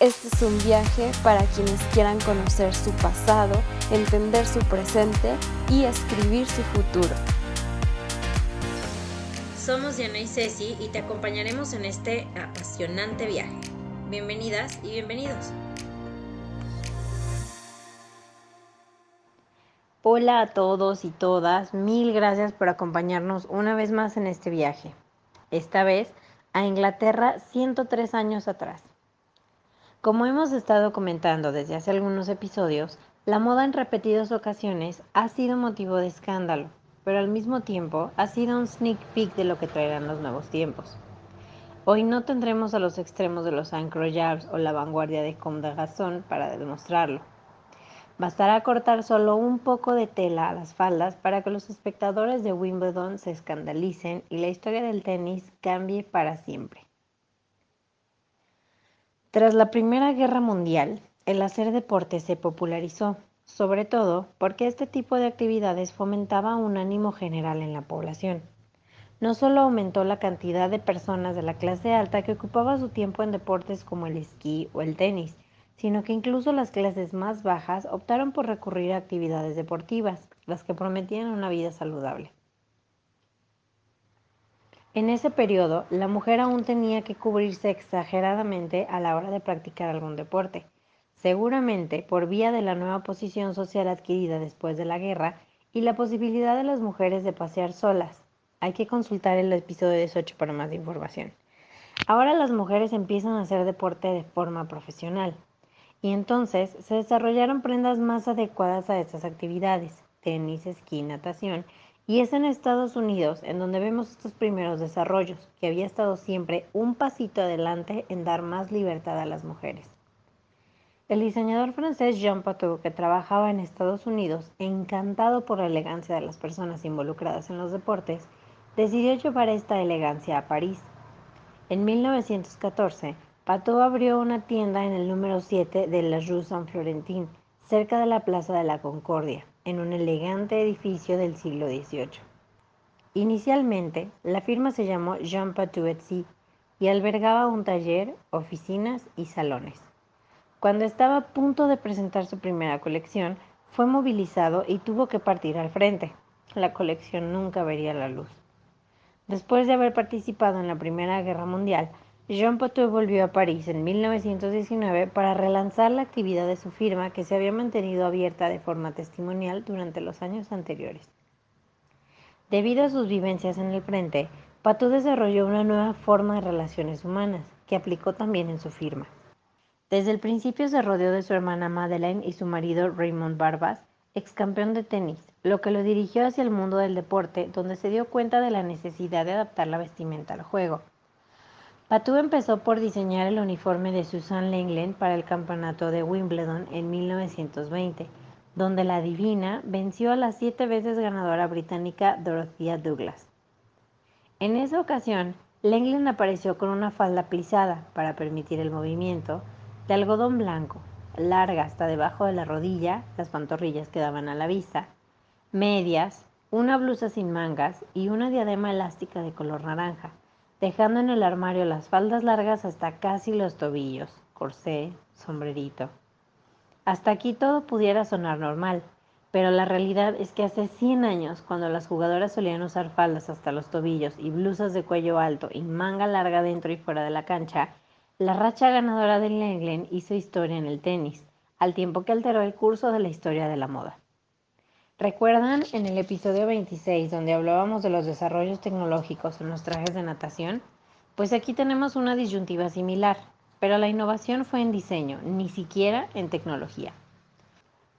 Este es un viaje para quienes quieran conocer su pasado, entender su presente y escribir su futuro. Somos Diana y Ceci y te acompañaremos en este apasionante viaje. Bienvenidas y bienvenidos. Hola a todos y todas, mil gracias por acompañarnos una vez más en este viaje. Esta vez a Inglaterra 103 años atrás. Como hemos estado comentando desde hace algunos episodios, la moda en repetidas ocasiones ha sido motivo de escándalo, pero al mismo tiempo ha sido un sneak peek de lo que traerán los nuevos tiempos. Hoy no tendremos a los extremos de los Ancroyards o la vanguardia de Comme para demostrarlo. Bastará cortar solo un poco de tela a las faldas para que los espectadores de Wimbledon se escandalicen y la historia del tenis cambie para siempre. Tras la Primera Guerra Mundial, el hacer deporte se popularizó, sobre todo porque este tipo de actividades fomentaba un ánimo general en la población. No solo aumentó la cantidad de personas de la clase alta que ocupaba su tiempo en deportes como el esquí o el tenis, sino que incluso las clases más bajas optaron por recurrir a actividades deportivas, las que prometían una vida saludable. En ese periodo, la mujer aún tenía que cubrirse exageradamente a la hora de practicar algún deporte, seguramente por vía de la nueva posición social adquirida después de la guerra y la posibilidad de las mujeres de pasear solas. Hay que consultar el episodio 18 para más información. Ahora las mujeres empiezan a hacer deporte de forma profesional y entonces se desarrollaron prendas más adecuadas a estas actividades, tenis, esquí, natación y es en Estados Unidos en donde vemos estos primeros desarrollos, que había estado siempre un pasito adelante en dar más libertad a las mujeres. El diseñador francés Jean Patou, que trabajaba en Estados Unidos, encantado por la elegancia de las personas involucradas en los deportes, decidió llevar esta elegancia a París. En 1914, Patou abrió una tienda en el número 7 de la Rue Saint-Florentin, cerca de la Plaza de la Concordia, en un elegante edificio del siglo XVIII. Inicialmente, la firma se llamó Jean Patou y albergaba un taller, oficinas y salones. Cuando estaba a punto de presentar su primera colección, fue movilizado y tuvo que partir al frente. La colección nunca vería la luz. Después de haber participado en la Primera Guerra Mundial, Jean Patou volvió a París en 1919 para relanzar la actividad de su firma que se había mantenido abierta de forma testimonial durante los años anteriores. Debido a sus vivencias en el frente, Patou desarrolló una nueva forma de relaciones humanas que aplicó también en su firma. Desde el principio se rodeó de su hermana Madeleine y su marido Raymond Barbas, ex campeón de tenis, lo que lo dirigió hacia el mundo del deporte, donde se dio cuenta de la necesidad de adaptar la vestimenta al juego. Patou empezó por diseñar el uniforme de Susan Lenglen para el campeonato de Wimbledon en 1920, donde la divina venció a la siete veces ganadora británica Dorothea Douglas. En esa ocasión, Lenglen apareció con una falda plisada para permitir el movimiento, de algodón blanco, larga hasta debajo de la rodilla, las pantorrillas quedaban a la vista, medias, una blusa sin mangas y una diadema elástica de color naranja dejando en el armario las faldas largas hasta casi los tobillos, corsé, sombrerito. Hasta aquí todo pudiera sonar normal, pero la realidad es que hace 100 años, cuando las jugadoras solían usar faldas hasta los tobillos y blusas de cuello alto y manga larga dentro y fuera de la cancha, la racha ganadora del England hizo historia en el tenis, al tiempo que alteró el curso de la historia de la moda. ¿Recuerdan en el episodio 26 donde hablábamos de los desarrollos tecnológicos en los trajes de natación? Pues aquí tenemos una disyuntiva similar, pero la innovación fue en diseño, ni siquiera en tecnología.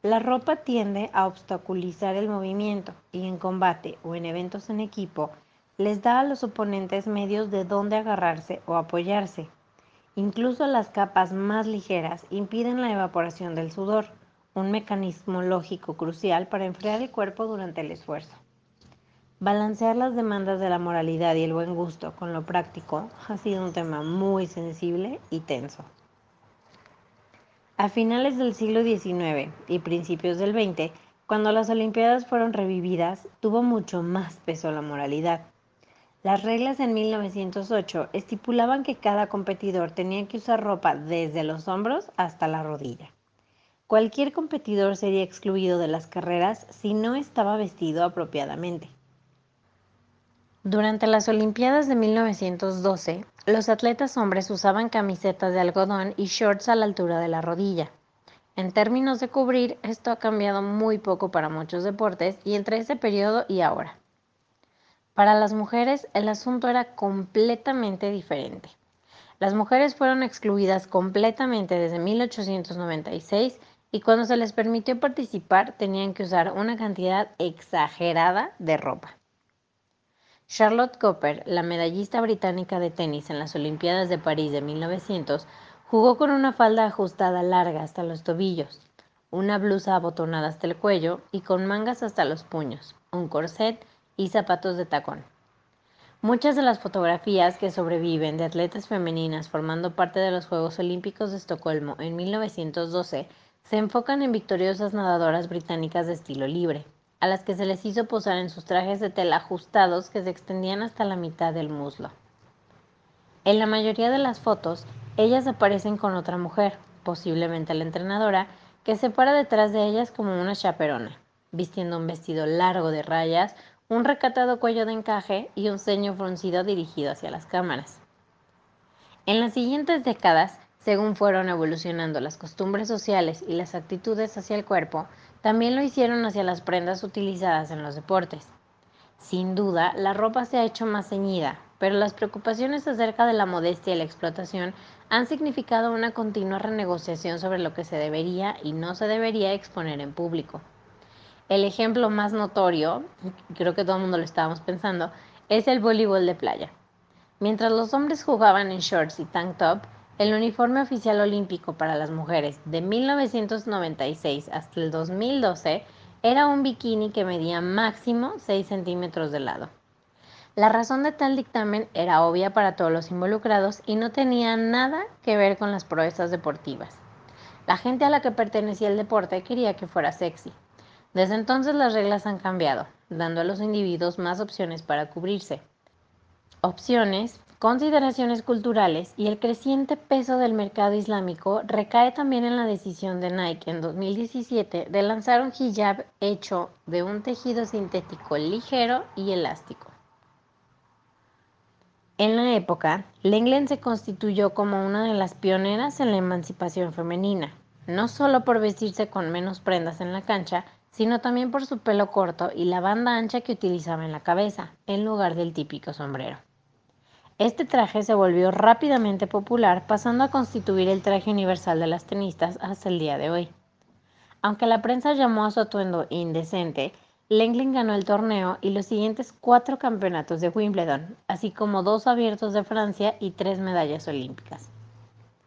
La ropa tiende a obstaculizar el movimiento y en combate o en eventos en equipo les da a los oponentes medios de dónde agarrarse o apoyarse. Incluso las capas más ligeras impiden la evaporación del sudor, un mecanismo lógico crucial para enfriar el cuerpo durante el esfuerzo. Balancear las demandas de la moralidad y el buen gusto con lo práctico ha sido un tema muy sensible y tenso. A finales del siglo XIX y principios del XX, cuando las Olimpiadas fueron revividas, tuvo mucho más peso la moralidad. Las reglas en 1908 estipulaban que cada competidor tenía que usar ropa desde los hombros hasta la rodilla. Cualquier competidor sería excluido de las carreras si no estaba vestido apropiadamente. Durante las Olimpiadas de 1912, los atletas hombres usaban camisetas de algodón y shorts a la altura de la rodilla. En términos de cubrir, esto ha cambiado muy poco para muchos deportes y entre ese periodo y ahora. Para las mujeres el asunto era completamente diferente. Las mujeres fueron excluidas completamente desde 1896 y cuando se les permitió participar tenían que usar una cantidad exagerada de ropa. Charlotte Cooper, la medallista británica de tenis en las Olimpiadas de París de 1900, jugó con una falda ajustada larga hasta los tobillos, una blusa abotonada hasta el cuello y con mangas hasta los puños, un corset y zapatos de tacón. Muchas de las fotografías que sobreviven de atletas femeninas formando parte de los Juegos Olímpicos de Estocolmo en 1912 se enfocan en victoriosas nadadoras británicas de estilo libre a las que se les hizo posar en sus trajes de tela ajustados que se extendían hasta la mitad del muslo. En la mayoría de las fotos, ellas aparecen con otra mujer, posiblemente la entrenadora, que se para detrás de ellas como una chaperona, vistiendo un vestido largo de rayas, un recatado cuello de encaje y un ceño fruncido dirigido hacia las cámaras. En las siguientes décadas, según fueron evolucionando las costumbres sociales y las actitudes hacia el cuerpo, también lo hicieron hacia las prendas utilizadas en los deportes. Sin duda, la ropa se ha hecho más ceñida, pero las preocupaciones acerca de la modestia y la explotación han significado una continua renegociación sobre lo que se debería y no se debería exponer en público. El ejemplo más notorio, creo que todo el mundo lo estábamos pensando, es el voleibol de playa. Mientras los hombres jugaban en shorts y tank top, el uniforme oficial olímpico para las mujeres de 1996 hasta el 2012 era un bikini que medía máximo 6 centímetros de lado. La razón de tal dictamen era obvia para todos los involucrados y no tenía nada que ver con las proezas deportivas. La gente a la que pertenecía el deporte quería que fuera sexy. Desde entonces las reglas han cambiado, dando a los individuos más opciones para cubrirse. Opciones consideraciones culturales y el creciente peso del mercado islámico recae también en la decisión de Nike en 2017 de lanzar un hijab hecho de un tejido sintético ligero y elástico. En la época, Lenglen se constituyó como una de las pioneras en la emancipación femenina, no solo por vestirse con menos prendas en la cancha, sino también por su pelo corto y la banda ancha que utilizaba en la cabeza, en lugar del típico sombrero. Este traje se volvió rápidamente popular, pasando a constituir el traje universal de las tenistas hasta el día de hoy. Aunque la prensa llamó a su atuendo indecente, Lenglen ganó el torneo y los siguientes cuatro campeonatos de Wimbledon, así como dos abiertos de Francia y tres medallas olímpicas.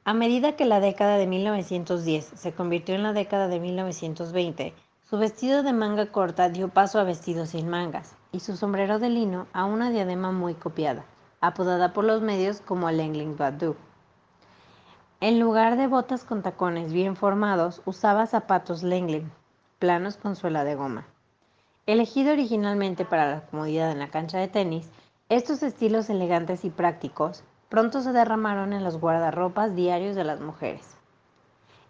A medida que la década de 1910 se convirtió en la década de 1920, su vestido de manga corta dio paso a vestidos sin mangas y su sombrero de lino a una diadema muy copiada apodada por los medios como Lengling Badu. En lugar de botas con tacones bien formados, usaba zapatos Lengling, planos con suela de goma. Elegido originalmente para la comodidad en la cancha de tenis, estos estilos elegantes y prácticos pronto se derramaron en los guardarropas diarios de las mujeres.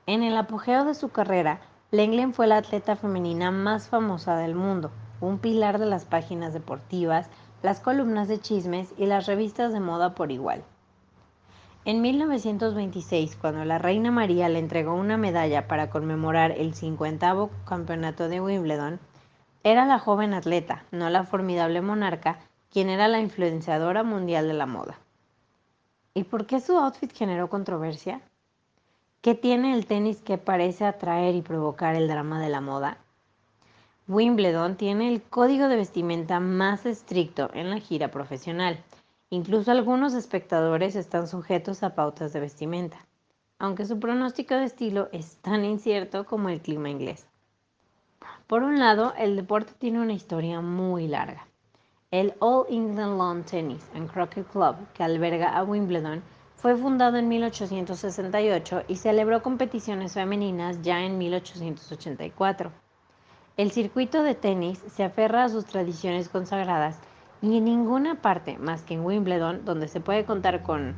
En el apogeo de su carrera, Lenglen fue la atleta femenina más famosa del mundo, un pilar de las páginas deportivas, las columnas de chismes y las revistas de moda por igual. En 1926, cuando la reina María le entregó una medalla para conmemorar el 50 campeonato de Wimbledon, era la joven atleta, no la formidable monarca, quien era la influenciadora mundial de la moda. ¿Y por qué su outfit generó controversia? ¿Qué tiene el tenis que parece atraer y provocar el drama de la moda? Wimbledon tiene el código de vestimenta más estricto en la gira profesional Incluso algunos espectadores están sujetos a pautas de vestimenta, aunque su pronóstico de estilo es tan incierto como el clima inglés. Por un lado, el deporte tiene una historia muy larga. El All England Lawn Tennis and Croquet Club, que alberga a Wimbledon, fue fundado en 1868 y celebró competiciones femeninas ya en 1884. El circuito de tenis se aferra a sus tradiciones consagradas y en ninguna parte más que en Wimbledon, donde se puede contar con,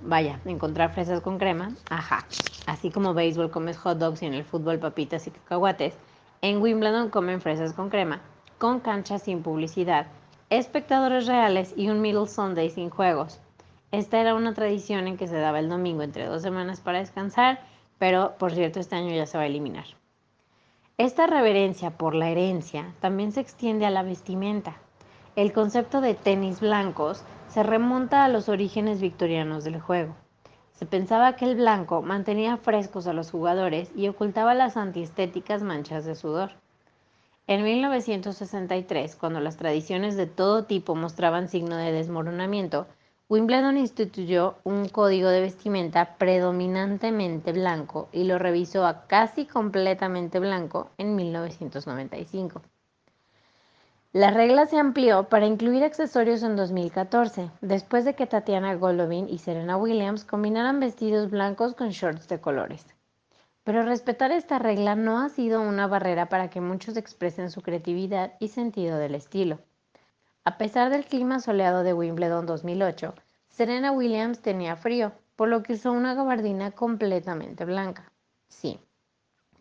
vaya, encontrar fresas con crema, ajá, así como béisbol comes hot dogs y en el fútbol papitas y cacahuates, en Wimbledon comen fresas con crema, con canchas sin publicidad, espectadores reales y un Middle Sunday sin juegos. Esta era una tradición en que se daba el domingo entre dos semanas para descansar, pero por cierto este año ya se va a eliminar. Esta reverencia por la herencia también se extiende a la vestimenta. El concepto de tenis blancos se remonta a los orígenes victorianos del juego. Se pensaba que el blanco mantenía frescos a los jugadores y ocultaba las antiestéticas manchas de sudor. En 1963, cuando las tradiciones de todo tipo mostraban signo de desmoronamiento, Wimbledon instituyó un código de vestimenta predominantemente blanco y lo revisó a casi completamente blanco en 1995. La regla se amplió para incluir accesorios en 2014, después de que Tatiana Golovin y Serena Williams combinaran vestidos blancos con shorts de colores. Pero respetar esta regla no ha sido una barrera para que muchos expresen su creatividad y sentido del estilo. A pesar del clima soleado de Wimbledon 2008, Serena Williams tenía frío, por lo que usó una gabardina completamente blanca. Sí,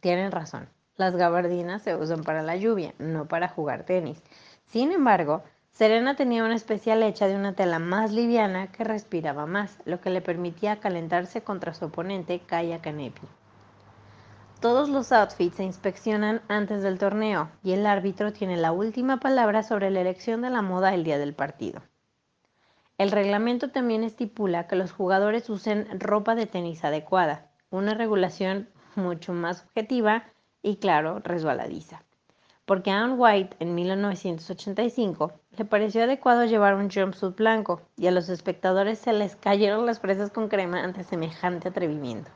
tienen razón. Las gabardinas se usan para la lluvia, no para jugar tenis. Sin embargo, Serena tenía una especial hecha de una tela más liviana que respiraba más, lo que le permitía calentarse contra su oponente Kaya Kanepi. Todos los outfits se inspeccionan antes del torneo y el árbitro tiene la última palabra sobre la elección de la moda el día del partido. El reglamento también estipula que los jugadores usen ropa de tenis adecuada, una regulación mucho más objetiva y claro, resbaladiza. Porque a Anne White en 1985 le pareció adecuado llevar un jumpsuit blanco y a los espectadores se les cayeron las fresas con crema ante semejante atrevimiento.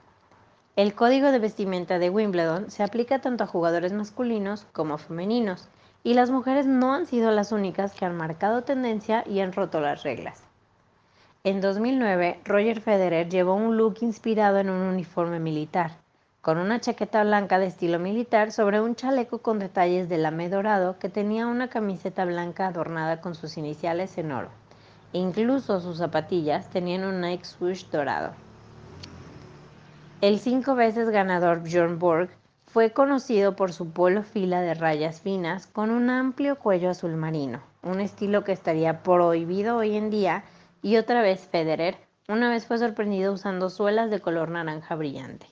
El código de vestimenta de Wimbledon se aplica tanto a jugadores masculinos como femeninos, y las mujeres no han sido las únicas que han marcado tendencia y han roto las reglas. En 2009, Roger Federer llevó un look inspirado en un uniforme militar, con una chaqueta blanca de estilo militar sobre un chaleco con detalles de lame dorado que tenía una camiseta blanca adornada con sus iniciales en oro. Incluso sus zapatillas tenían un Nike swoosh dorado. El cinco veces ganador Bjorn Borg fue conocido por su polo fila de rayas finas con un amplio cuello azul marino, un estilo que estaría prohibido hoy en día, y otra vez Federer una vez fue sorprendido usando suelas de color naranja brillante.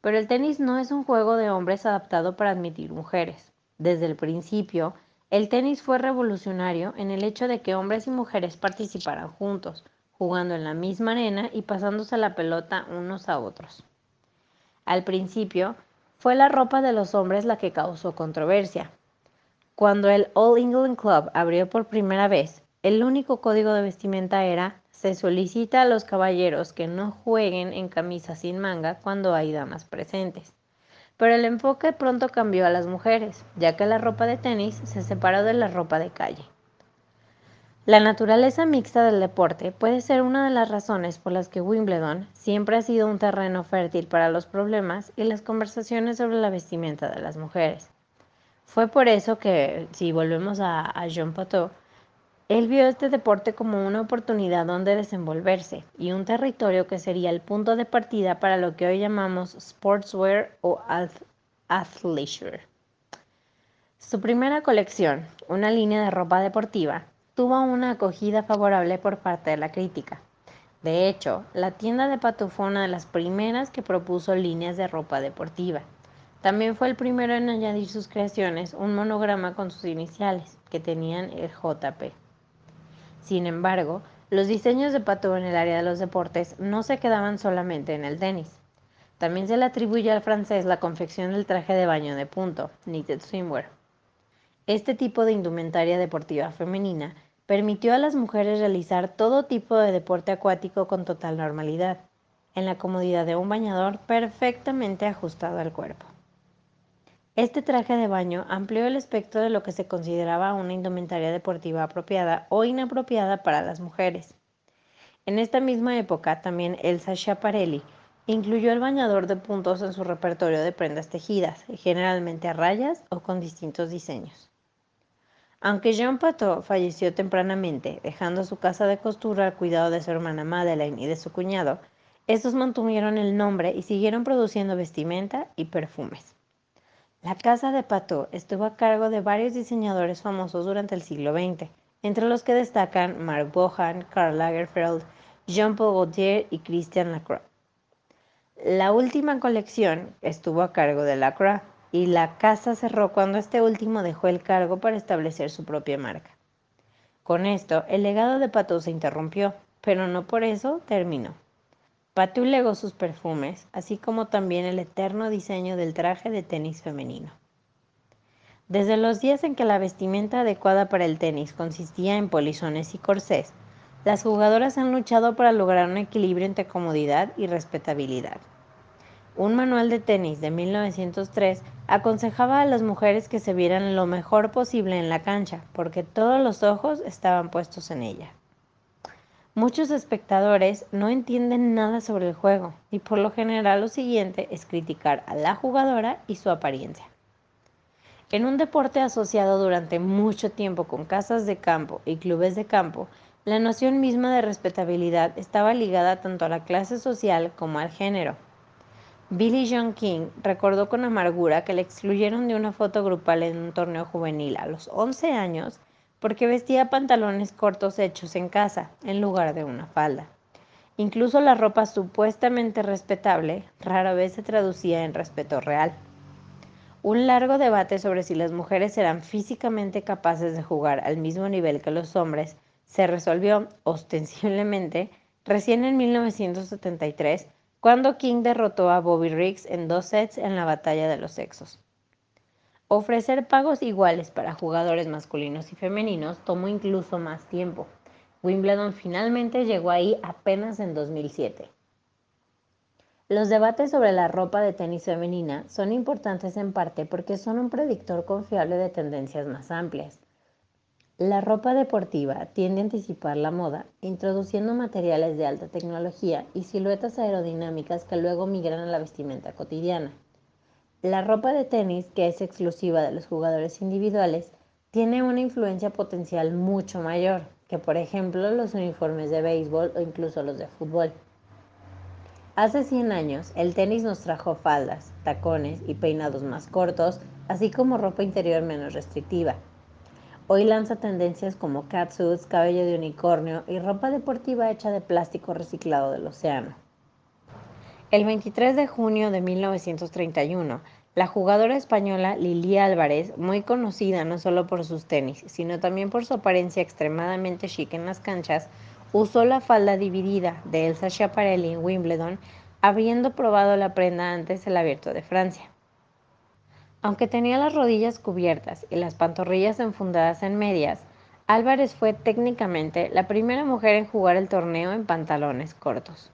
Pero el tenis no es un juego de hombres adaptado para admitir mujeres. Desde el principio, el tenis fue revolucionario en el hecho de que hombres y mujeres participaran juntos, jugando en la misma arena y pasándose la pelota unos a otros. Al principio, fue la ropa de los hombres la que causó controversia. Cuando el All England Club abrió por primera vez, el único código de vestimenta era se solicita a los caballeros que no jueguen en camisa sin manga cuando hay damas presentes. Pero el enfoque pronto cambió a las mujeres, ya que la ropa de tenis se separó de la ropa de calle. La naturaleza mixta del deporte puede ser una de las razones por las que Wimbledon siempre ha sido un terreno fértil para los problemas y las conversaciones sobre la vestimenta de las mujeres. Fue por eso que, si volvemos a, Jean Pateau, él vio este deporte como una oportunidad donde desenvolverse y un territorio que sería el punto de partida para lo que hoy llamamos sportswear o athleisure. Su primera colección, una línea de ropa deportiva, tuvo una acogida favorable por parte de la crítica. De hecho, la tienda de Patou fue una de las primeras que propuso líneas de ropa deportiva. También fue el primero en añadir sus creaciones un monograma con sus iniciales, que tenían el JP. Sin embargo, los diseños de Pato en el área de los deportes no se quedaban solamente en el tenis. También se le atribuye al francés la confección del traje de baño de punto, knitted swimwear. Este tipo de indumentaria deportiva femenina permitió a las mujeres realizar todo tipo de deporte acuático con total normalidad, en la comodidad de un bañador perfectamente ajustado al cuerpo. Este traje de baño amplió el espectro de lo que se consideraba una indumentaria deportiva apropiada o inapropiada para las mujeres. En esta misma época, también Elsa Schiaparelli incluyó el bañador de puntos en su repertorio de prendas tejidas, generalmente a rayas o con distintos diseños. Aunque Jean Patou falleció tempranamente, dejando su casa de costura al cuidado de su hermana Madeleine y de su cuñado, estos mantuvieron el nombre y siguieron produciendo vestimenta y perfumes. La casa de Patou estuvo a cargo de varios diseñadores famosos durante el siglo XX, entre los que destacan Marc Bohan, Karl Lagerfeld, Jean-Paul Gaultier y Christian Lacroix. La última colección estuvo a cargo de Lacroix y la casa cerró cuando este último dejó el cargo para establecer su propia marca. Con esto, el legado de Patou se interrumpió, pero no por eso terminó. Patou legó sus perfumes, así como también el eterno diseño del traje de tenis femenino. Desde los días en que la vestimenta adecuada para el tenis consistía en polizones y corsés, las jugadoras han luchado para lograr un equilibrio entre comodidad y respetabilidad. Un manual de tenis de 1903 aconsejaba a las mujeres que se vieran lo mejor posible en la cancha, porque todos los ojos estaban puestos en ella. Muchos espectadores no entienden nada sobre el juego y por lo general lo siguiente es criticar a la jugadora y su apariencia. En un deporte asociado durante mucho tiempo con casas de campo y clubes de campo, la noción misma de respetabilidad estaba ligada tanto a la clase social como al género. Billy John King recordó con amargura que le excluyeron de una foto grupal en un torneo juvenil a los 11 años porque vestía pantalones cortos hechos en casa en lugar de una falda. Incluso la ropa supuestamente respetable rara vez se traducía en respeto real. Un largo debate sobre si las mujeres eran físicamente capaces de jugar al mismo nivel que los hombres se resolvió ostensiblemente recién en 1973, cuando King derrotó a Bobby Riggs en dos sets en la batalla de los sexos. Ofrecer pagos iguales para jugadores masculinos y femeninos tomó incluso más tiempo. Wimbledon finalmente llegó ahí apenas en 2007. Los debates sobre la ropa de tenis femenina son importantes en parte porque son un predictor confiable de tendencias más amplias. La ropa deportiva tiende a anticipar la moda, introduciendo materiales de alta tecnología y siluetas aerodinámicas que luego migran a la vestimenta cotidiana. La ropa de tenis, que es exclusiva de los jugadores individuales, tiene una influencia potencial mucho mayor que, por ejemplo, los uniformes de béisbol o incluso los de fútbol. Hace 100 años, el tenis nos trajo faldas, tacones y peinados más cortos, así como ropa interior menos restrictiva. Hoy lanza tendencias como catsuits, cabello de unicornio y ropa deportiva hecha de plástico reciclado del océano. El 23 de junio de 1931, la jugadora española Lili Álvarez, muy conocida no solo por sus tenis, sino también por su apariencia extremadamente chic en las canchas, usó la falda dividida de Elsa Schiaparelli en Wimbledon, habiendo probado la prenda antes del Abierto de Francia. Aunque tenía las rodillas cubiertas y las pantorrillas enfundadas en medias, Álvarez fue técnicamente la primera mujer en jugar el torneo en pantalones cortos.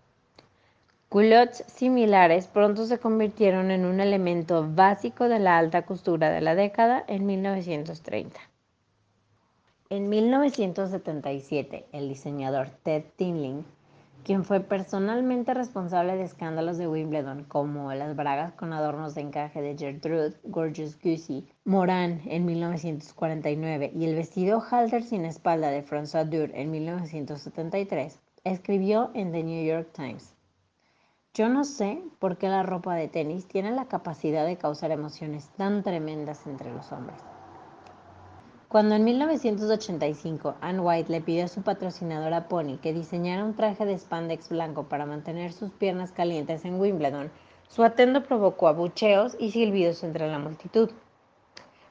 Culottes similares pronto se convirtieron en un elemento básico de la alta costura de la década en 1930. En 1977, el diseñador Ted Tinling, quien fue personalmente responsable de escándalos de Wimbledon como las bragas con adornos de encaje de Gertrude Gorgeous Goosey, Moran en 1949 y el vestido halter sin espalda de François Dur en 1973, escribió en The New York Times. Yo no sé por qué la ropa de tenis tiene la capacidad de causar emociones tan tremendas entre los hombres. Cuando en 1985 Anne White le pidió a su patrocinadora Pony que diseñara un traje de spandex blanco para mantener sus piernas calientes en Wimbledon, su atendo provocó abucheos y silbidos entre la multitud.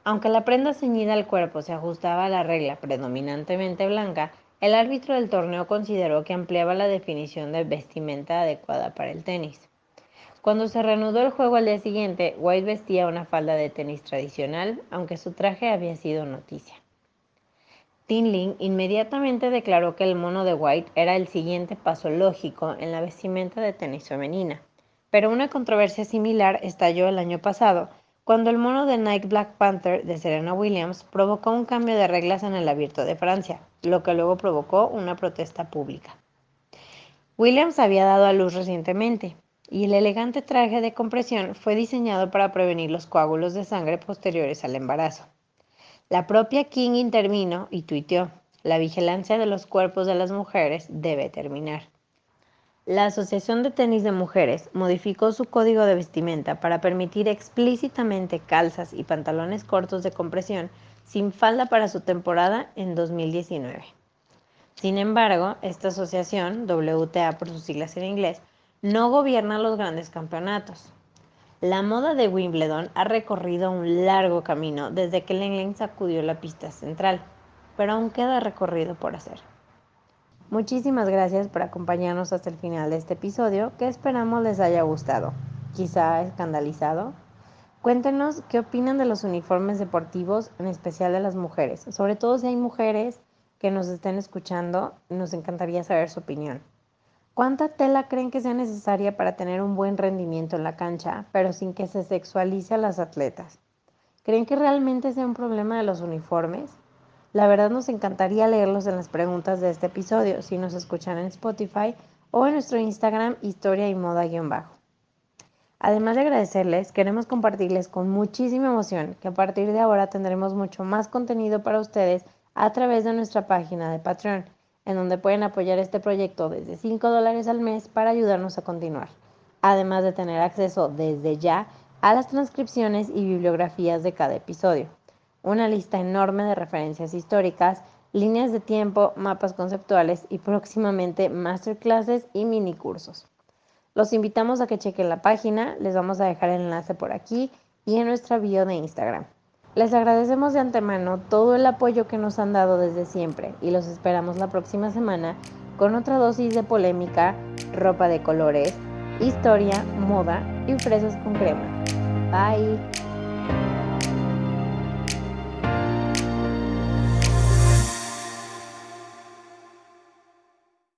Aunque la prenda ceñida al cuerpo se ajustaba a la regla predominantemente blanca, el árbitro del torneo consideró que ampliaba la definición de vestimenta adecuada para el tenis. Cuando se reanudó el juego al día siguiente, White vestía una falda de tenis tradicional, aunque su traje había sido noticia. Tinling inmediatamente declaró que el mono de White era el siguiente paso lógico en la vestimenta de tenis femenina. Pero una controversia similar estalló el año pasado, cuando el mono de Nike Black Panther de Serena Williams provocó un cambio de reglas en el abierto de Francia, lo que luego provocó una protesta pública. Williams había dado a luz recientemente, y el elegante traje de compresión fue diseñado para prevenir los coágulos de sangre posteriores al embarazo. La propia King intervino y tuiteó, la vigilancia de los cuerpos de las mujeres debe terminar. La Asociación de Tenis de Mujeres modificó su código de vestimenta para permitir explícitamente calzas y pantalones cortos de compresión sin falda para su temporada en 2019. Sin embargo, esta asociación, WTA por sus siglas en inglés, no gobierna los grandes campeonatos. La moda de Wimbledon ha recorrido un largo camino desde que Lenglen sacudió la pista central, pero aún queda recorrido por hacer. Muchísimas gracias por acompañarnos hasta el final de este episodio que esperamos les haya gustado, quizá escandalizado. Cuéntenos qué opinan de los uniformes deportivos, en especial de las mujeres, sobre todo si hay mujeres que nos estén escuchando, nos encantaría saber su opinión. ¿Cuánta tela creen que sea necesaria para tener un buen rendimiento en la cancha, pero sin que se sexualice a las atletas? ¿Creen que realmente sea un problema de los uniformes? La verdad nos encantaría leerlos en las preguntas de este episodio si nos escuchan en Spotify o en nuestro Instagram Historia y Moda-Bajo. Además de agradecerles, queremos compartirles con muchísima emoción que a partir de ahora tendremos mucho más contenido para ustedes a través de nuestra página de Patreon en donde pueden apoyar este proyecto desde 5 dólares al mes para ayudarnos a continuar, además de tener acceso desde ya a las transcripciones y bibliografías de cada episodio, una lista enorme de referencias históricas, líneas de tiempo, mapas conceptuales y próximamente masterclasses y mini cursos. Los invitamos a que chequen la página, les vamos a dejar el enlace por aquí y en nuestra bio de Instagram. Les agradecemos de antemano todo el apoyo que nos han dado desde siempre y los esperamos la próxima semana con otra dosis de polémica, ropa de colores, historia, moda y fresas con crema. Bye.